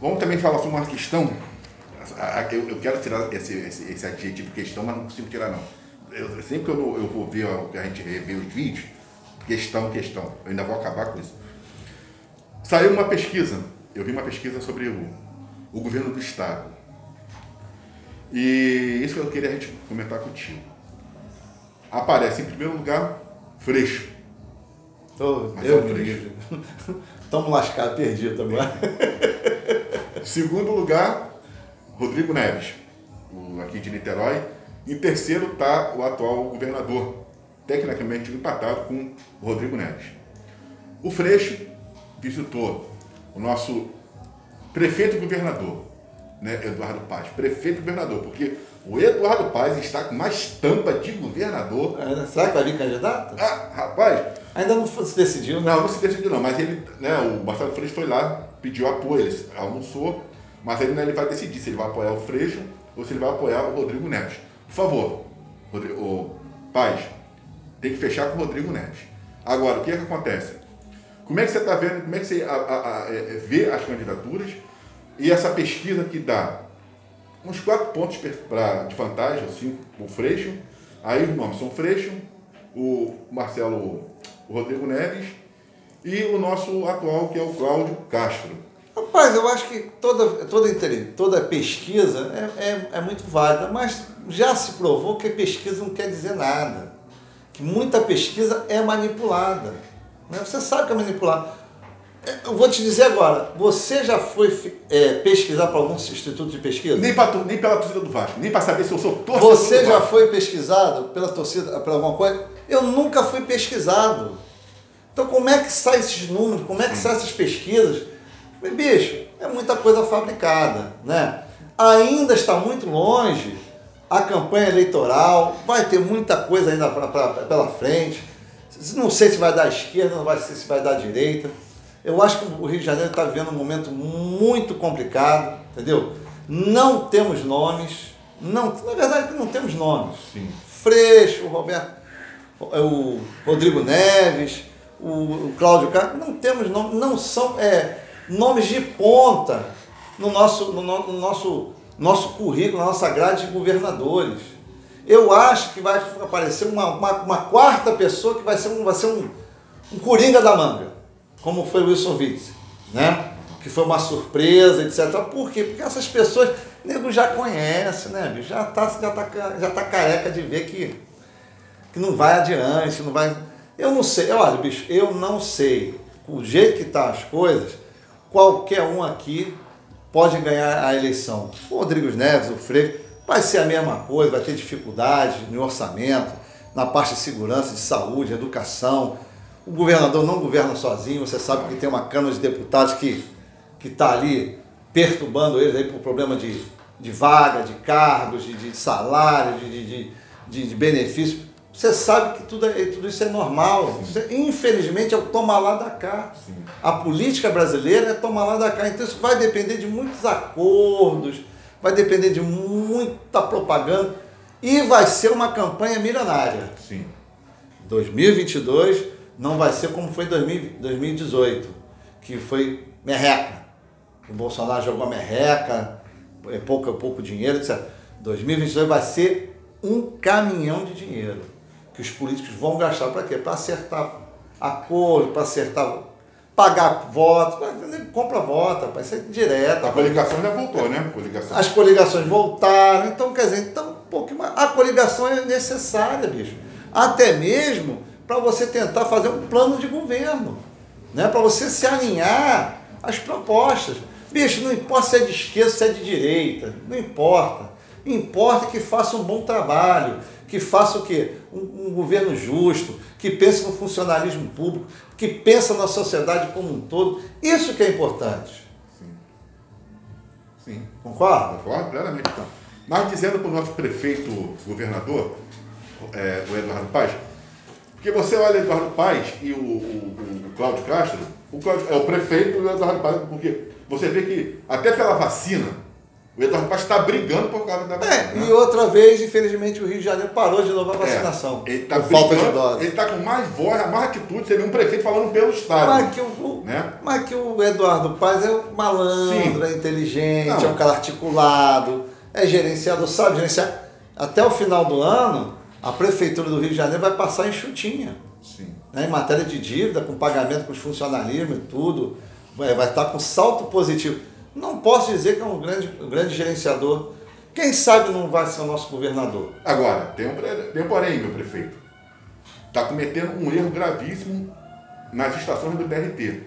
Vamos também falar sobre uma questão. Eu, eu quero tirar esse, esse, esse, adjetivo questão, mas não consigo tirar não. Eu, sempre que eu, eu vou ver a gente revê os vídeos, questão, questão. Eu ainda vou acabar com isso. Saiu uma pesquisa. Eu vi uma pesquisa sobre o, o governo do estado. E isso que eu queria a gente comentar contigo. Aparece em primeiro lugar Freixo. Tô, eu Freixo. Estamos lascados, perdido agora. Segundo lugar, Rodrigo Neves, aqui de Niterói. Em terceiro está o atual governador, tecnicamente empatado com o Rodrigo Neves. O Freixo visitou o nosso prefeito governador, né, Eduardo Paz, prefeito governador, porque o Eduardo Paz está com uma estampa de governador. É, será que vai vir candidato? Ah, rapaz. Ainda não se decidiu, né? Não, não se decidiu não, mas ele, né, o Marcelo Freixo foi lá, pediu apoio, ele almoçou, mas ele, né, ele vai decidir se ele vai apoiar o Freixo ou se ele vai apoiar o Rodrigo Neves. Por favor, Rodrigo, o Paz, tem que fechar com o Rodrigo Neves. Agora, o que é que acontece? Como é que você está vendo, como é que você a, a, a, é, vê as candidaturas e essa pesquisa que dá uns quatro pontos pra, de vantagem, assim, o Freixo, aí nomes são Freixo, o Marcelo o Rodrigo Neves e o nosso atual, que é o Cláudio Castro. Rapaz, eu acho que toda, toda, toda pesquisa é, é, é muito válida, mas já se provou que pesquisa não quer dizer nada. Que muita pesquisa é manipulada. Né? Você sabe que é manipulada. Eu vou te dizer agora, você já foi é, pesquisar para algum instituto de pesquisa? Nem, pra, nem pela torcida do Vasco, nem para saber se eu sou torcedor Você já foi pesquisado pela torcida, por alguma coisa? Eu nunca fui pesquisado. Então como é que saem esses números, como é que saem essas pesquisas? Bicho, é muita coisa fabricada, né? Ainda está muito longe a campanha eleitoral, vai ter muita coisa ainda pra, pra, pela frente. Não sei se vai dar esquerda, não vai sei se vai dar direita. Eu acho que o Rio de Janeiro está vivendo um momento muito complicado, entendeu? Não temos nomes, não, na verdade não temos nomes. Sim. Freixo, Roberto, o Rodrigo Neves, o, Cláudio Castro, não temos nomes, não são é, nomes de ponta no nosso, no, no nosso, nosso currículo, na nossa grade de governadores. Eu acho que vai aparecer uma, uma, uma quarta pessoa que vai ser um, vai ser um, um coringa da manga como foi o Wilson Witzel, né? Que foi uma surpresa, etc. Por quê? Porque essas pessoas, nego já conhece, né? Já tá, já tá, já tá careca de ver que, que não vai adiante, não vai. Eu não sei, olha, bicho, eu não sei. O jeito que tá as coisas, qualquer um aqui pode ganhar a eleição. O Rodrigo Neves, o Freire, vai ser a mesma coisa, vai ter dificuldade no orçamento, na parte de segurança, de saúde, educação, o governador não governa sozinho, você sabe que tem uma Câmara de Deputados que está ali perturbando eles aí por problema de, de vaga, de cargos, de, de salário, de, de, de, de. Você sabe que tudo, é, tudo isso é normal. infelizmente, é o tomar lá da cá. Sim. A política brasileira é tomar lá da cá. Então, isso vai depender de muitos acordos, vai depender de muita propaganda e vai ser uma campanha milionária. Sim. 2022 não vai ser como foi em 2018, que foi merreca. O Bolsonaro jogou a merreca, é pouco, é pouco dinheiro, etc. 2022 vai ser um caminhão de dinheiro que os políticos vão gastar para quê? Para acertar acordo, para acertar, pagar votos, compra voto, vai ser direto. A coligação já voltou, né? Coligação. As coligações voltaram, então quer dizer, então, um pouco mais. A coligação é necessária, bicho. Até mesmo para você tentar fazer um plano de governo, né? para você se alinhar às propostas. Bicho, não importa se é de esquerda, se é de direita, não importa. Importa que faça um bom trabalho, que faça o quê? Um, um governo justo, que pense no funcionalismo público, que pense na sociedade como um todo. Isso que é importante. Sim. Sim. Concorda? Concordo plenamente. Então. Mas dizendo para o nosso prefeito governador, é, o Eduardo Paz, porque você olha Eduardo Paes e o, o, o Cláudio Castro, o Cláudio, é o prefeito do Eduardo Paes, porque você vê que até pela vacina, O Eduardo Paes está brigando por causa da É, vacina. e outra vez, infelizmente, o Rio de Janeiro parou de novo a É, vacinação. ele está por falta de doses. ele está com mais voz, mais atitude, você vê um prefeito falando pelo Estado. Mas que, o, Né? mas que o Eduardo Paz é um malandro, Sim. é inteligente, Não. é um cara articulado, é gerenciador, sabe gerenciar. Até o final do ano, a Prefeitura do Rio de Janeiro vai passar enxutinha. Sim. Né? Em matéria de dívida, com pagamento com os funcionalismo e tudo, vai estar com salto positivo. Não posso dizer que é um grande, um grande gerenciador. Quem sabe não vai ser o nosso governador. Agora, tem um, porém, meu prefeito. Está cometendo um erro gravíssimo nas estações do BRT.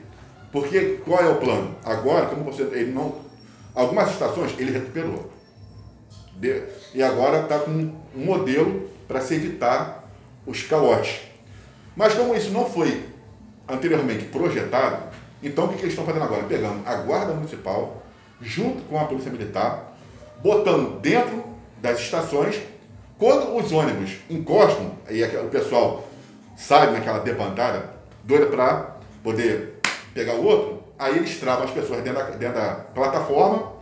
Porque qual é o plano? Agora, como você. Ele não. Algumas estações ele recuperou. De- e agora está com um modelo para se evitar os calotes. Mas como isso não foi anteriormente projetado, então o que, que eles estão fazendo agora? Pegando a Guarda Municipal, junto com a Polícia Militar, botando dentro das estações, quando os ônibus encostam, e aquela- o pessoal sai naquela debandada, doida para poder pegar o outro, aí eles travam as pessoas dentro da, dentro da plataforma,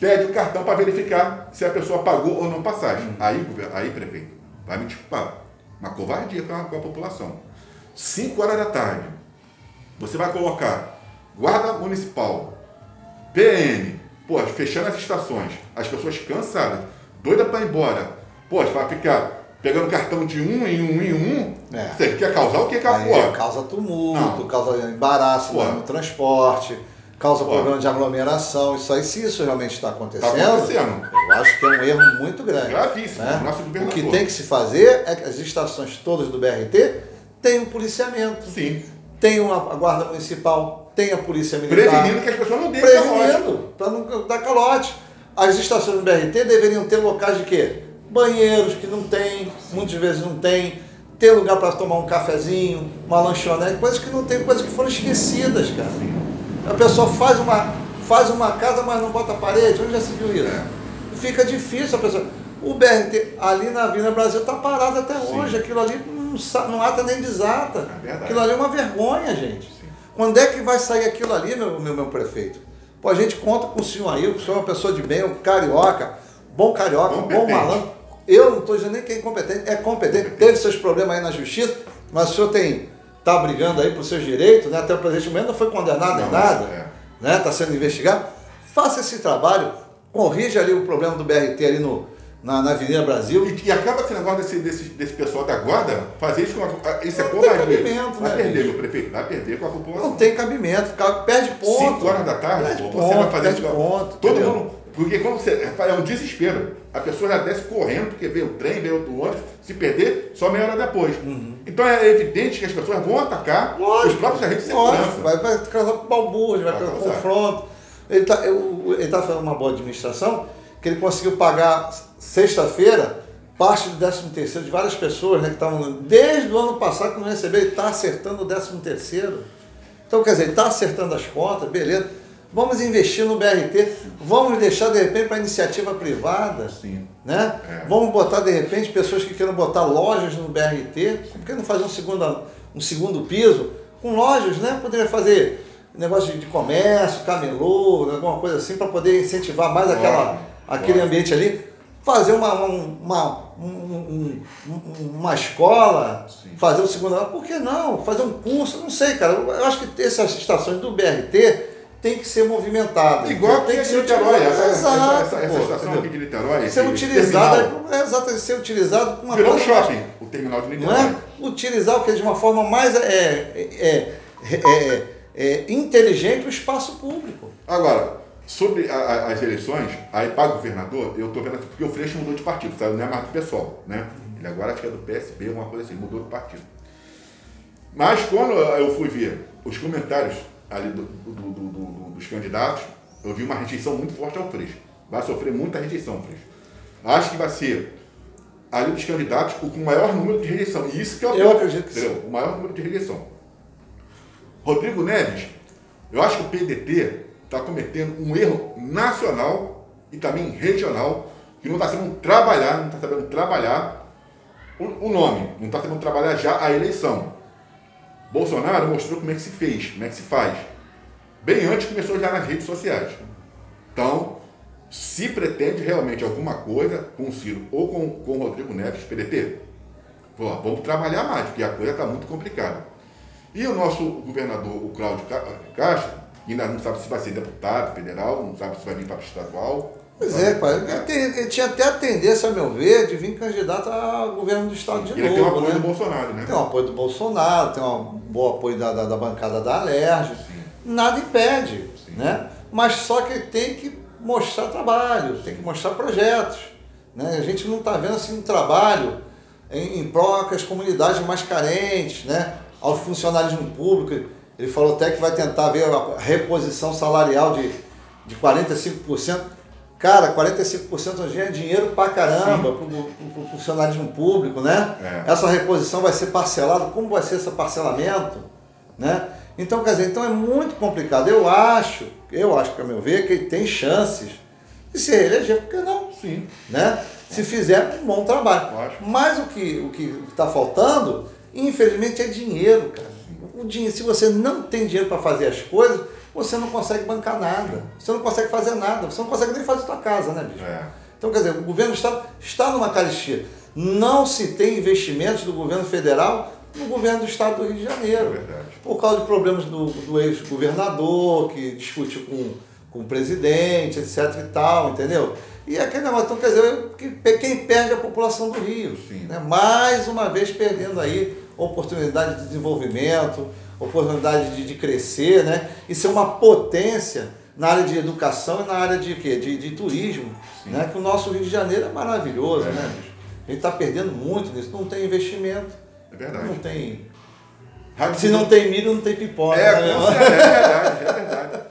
pede o cartão para verificar se a pessoa pagou ou não passagem. Aí, governo- aí prefeito, vai me desculpar, uma covardia com a, com a população. 5 horas da tarde, você vai colocar guarda municipal, PM, pô, fechando as estações, as pessoas cansadas, doida para ir embora, pô, vai ficar pegando cartão de um em um em um, É. você quer causar o que, Pô, causa tumulto, Não. causa embaraço no transporte, causa Pô. problema de aglomeração. Isso aí, se isso realmente está acontecendo, Tá acontecendo. eu acho que é um erro muito grande. Gravíssimo, né? nosso O governador. que tem que se fazer é que as estações todas do BRT tenham policiamento, Sim. tenham a a guarda municipal, tenha a polícia militar. Prevenindo que as pessoas não deem prevenindo, para não dar calote. As estações do BRT deveriam ter locais de quê? Banheiros que não tem, muitas vezes não tem, ter lugar para tomar um cafezinho, uma lanchonete, coisas que não tem, coisas que foram esquecidas, cara. A pessoa faz uma, faz uma casa, mas não bota parede, onde já se viu isso? Fica difícil a pessoa. O BRT ali na Avenida Brasil está parado até Sim. hoje, aquilo ali não, não ata nem desata. É aquilo ali é uma vergonha, gente. Quando é que vai sair aquilo ali, meu, meu, meu prefeito? Pô, a gente conta com o senhor aí, o senhor é uma pessoa de bem, um carioca, bom carioca, bom malandro. Eu não estou dizendo nem que é incompetente, é competente, teve seus problemas aí na justiça, mas o senhor tem, tá brigando aí por seus direitos, né? até o presidente mesmo não foi condenado nem nada, é. né? Está sendo investigado. Faça esse trabalho, corrija ali o problema do BRT ali no, na, na Avenida Brasil. E, e acaba esse negócio desse, desse, desse pessoal da guarda fazer isso com a, isso é Não tem covardia. cabimento, Vai né, perder, bicho? meu prefeito, vai perder com a população. Não tem cabimento, fica- perde ponto. 5 horas da tarde, Perde pô, ponto, você vai fazer isso. ponto, todo entendeu? mundo. Porque quando você. É um desespero. A pessoa já desce correndo, porque veio o trem, veio outro ônibus, se perder, só meia hora depois. Então é evidente que as pessoas vão atacar Uhum. Lógico. os próprios agentes de segurança. vai, vai causar balbúrdia, vai Vai causar causar. confronto. Ele está ele tá fazendo uma boa administração, que ele conseguiu pagar sexta-feira parte do 13 terceiro de várias pessoas né, que estavam desde o ano passado que não receberam, ele está acertando o 13 terceiro. Então, quer dizer, ele está acertando as contas, beleza. Vamos investir no BRT, vamos deixar de repente para iniciativa privada. Sim. Né? É. Vamos botar de repente pessoas que queiram botar lojas no BRT, por que não fazer um segundo, um segundo piso com lojas, né? Poderia fazer negócio de, de comércio, camelô, alguma coisa assim, para poder incentivar mais aquela, aquele ambiente ali. Fazer uma, um- uma, um- um- um- uma escola, fazer o segundo ano, por que não? Fazer um curso, não sei, cara. Eu acho que essas estações do BRT tem que ser movimentadas. Igual tem tem que ser Niterói, essa, essa, essa, estação aqui de Niterói. ser terminal, é exatamente, ser utilizado com uma Virou um shopping, o terminal de não Niterói. é? Utilizar o que de uma forma mais é, é, é, é, é, inteligente o espaço público. Agora, sobre a- a- as eleições, aí para governador, eu tô vendo aqui, porque o Freixo mudou de partido, sabe? Não é mais do pessoal, né? Ele agora acho que é do PSB, alguma coisa assim, mudou de partido. Mas quando eu fui ver os comentários ali do- do- do- do- do- dos candidatos, eu vi uma rejeição muito forte ao Freixo. Vai sofrer muita rejeição, Freixo. Acho que vai ser ali dos candidatos o com o maior número de rejeição. E isso que é o Eu acredito que? O maior número de rejeição. Rodrigo Neves, eu acho que o PDT está cometendo um erro nacional e também regional, que não está sabendo trabalhar, não está sabendo trabalhar o, o nome, não está sabendo trabalhar já a eleição. Bolsonaro mostrou como é que se fez, como é que se faz. Bem antes começou já nas redes sociais. Então, se pretende realmente alguma coisa com o Ciro ou com, com o Rodrigo Neves, PDT, vamos trabalhar mais, porque a coisa está muito complicada. E o nosso governador, o Cláudio Castro, ainda não sabe se vai ser deputado federal, não sabe se vai vir para o estadual. Pois é, pai. Ele, ele, tinha até a tendência, a meu ver, de vir candidato a governo do estado de ele novo. Ele tem o apoio né? do Bolsonaro, né? Tem o apoio do Bolsonaro, tem um bom apoio da, da, da bancada da Alerj. Nada impede, Sim. né? Mas só que tem que mostrar trabalho, tem que mostrar projetos. Né? A gente não está vendo assim um trabalho em, em prol das comunidades mais carentes, né? ao funcionalismo público. Ele falou até que vai tentar ver a reposição salarial de, de 45%. Cara, 45% hoje é dinheiro pra caramba pro, pro, funcionalismo público, né? É. Essa reposição vai ser parcelada, como vai ser esse parcelamento, né? Então, quer dizer, então é muito complicado. Eu acho, eu acho que a meu ver, que ele tem chances de se reeleger, porque não? Sim. Né? Se fizer um bom trabalho. Mas o que o que está faltando, infelizmente, é dinheiro, cara. O dinheiro, se você não tem dinheiro para fazer as coisas, você não consegue bancar nada. Você não consegue fazer nada. Você não consegue nem fazer a sua casa, né, bicho? É. Então, quer dizer, o governo do Estado está numa carestia. Não se tem investimentos do governo federal no governo do Estado do Rio de Janeiro. É por causa de problemas do, do ex-governador, que discutiu com, com o presidente, etc e tal, entendeu? E aquele negócio, então, quer dizer, que, quem perde é a população do Rio. Né? Mais uma vez perdendo aí oportunidade de desenvolvimento, oportunidade de, de crescer, né? E ser uma potência na área de educação e na área de quê? De, de turismo, Sim. né? Que o nosso Rio de Janeiro é maravilhoso, é. né? A gente está perdendo muito nisso, não tem investimento. É verdade. Não tem. Se não tem milho, não tem pipoca. É, né? é verdade, é verdade.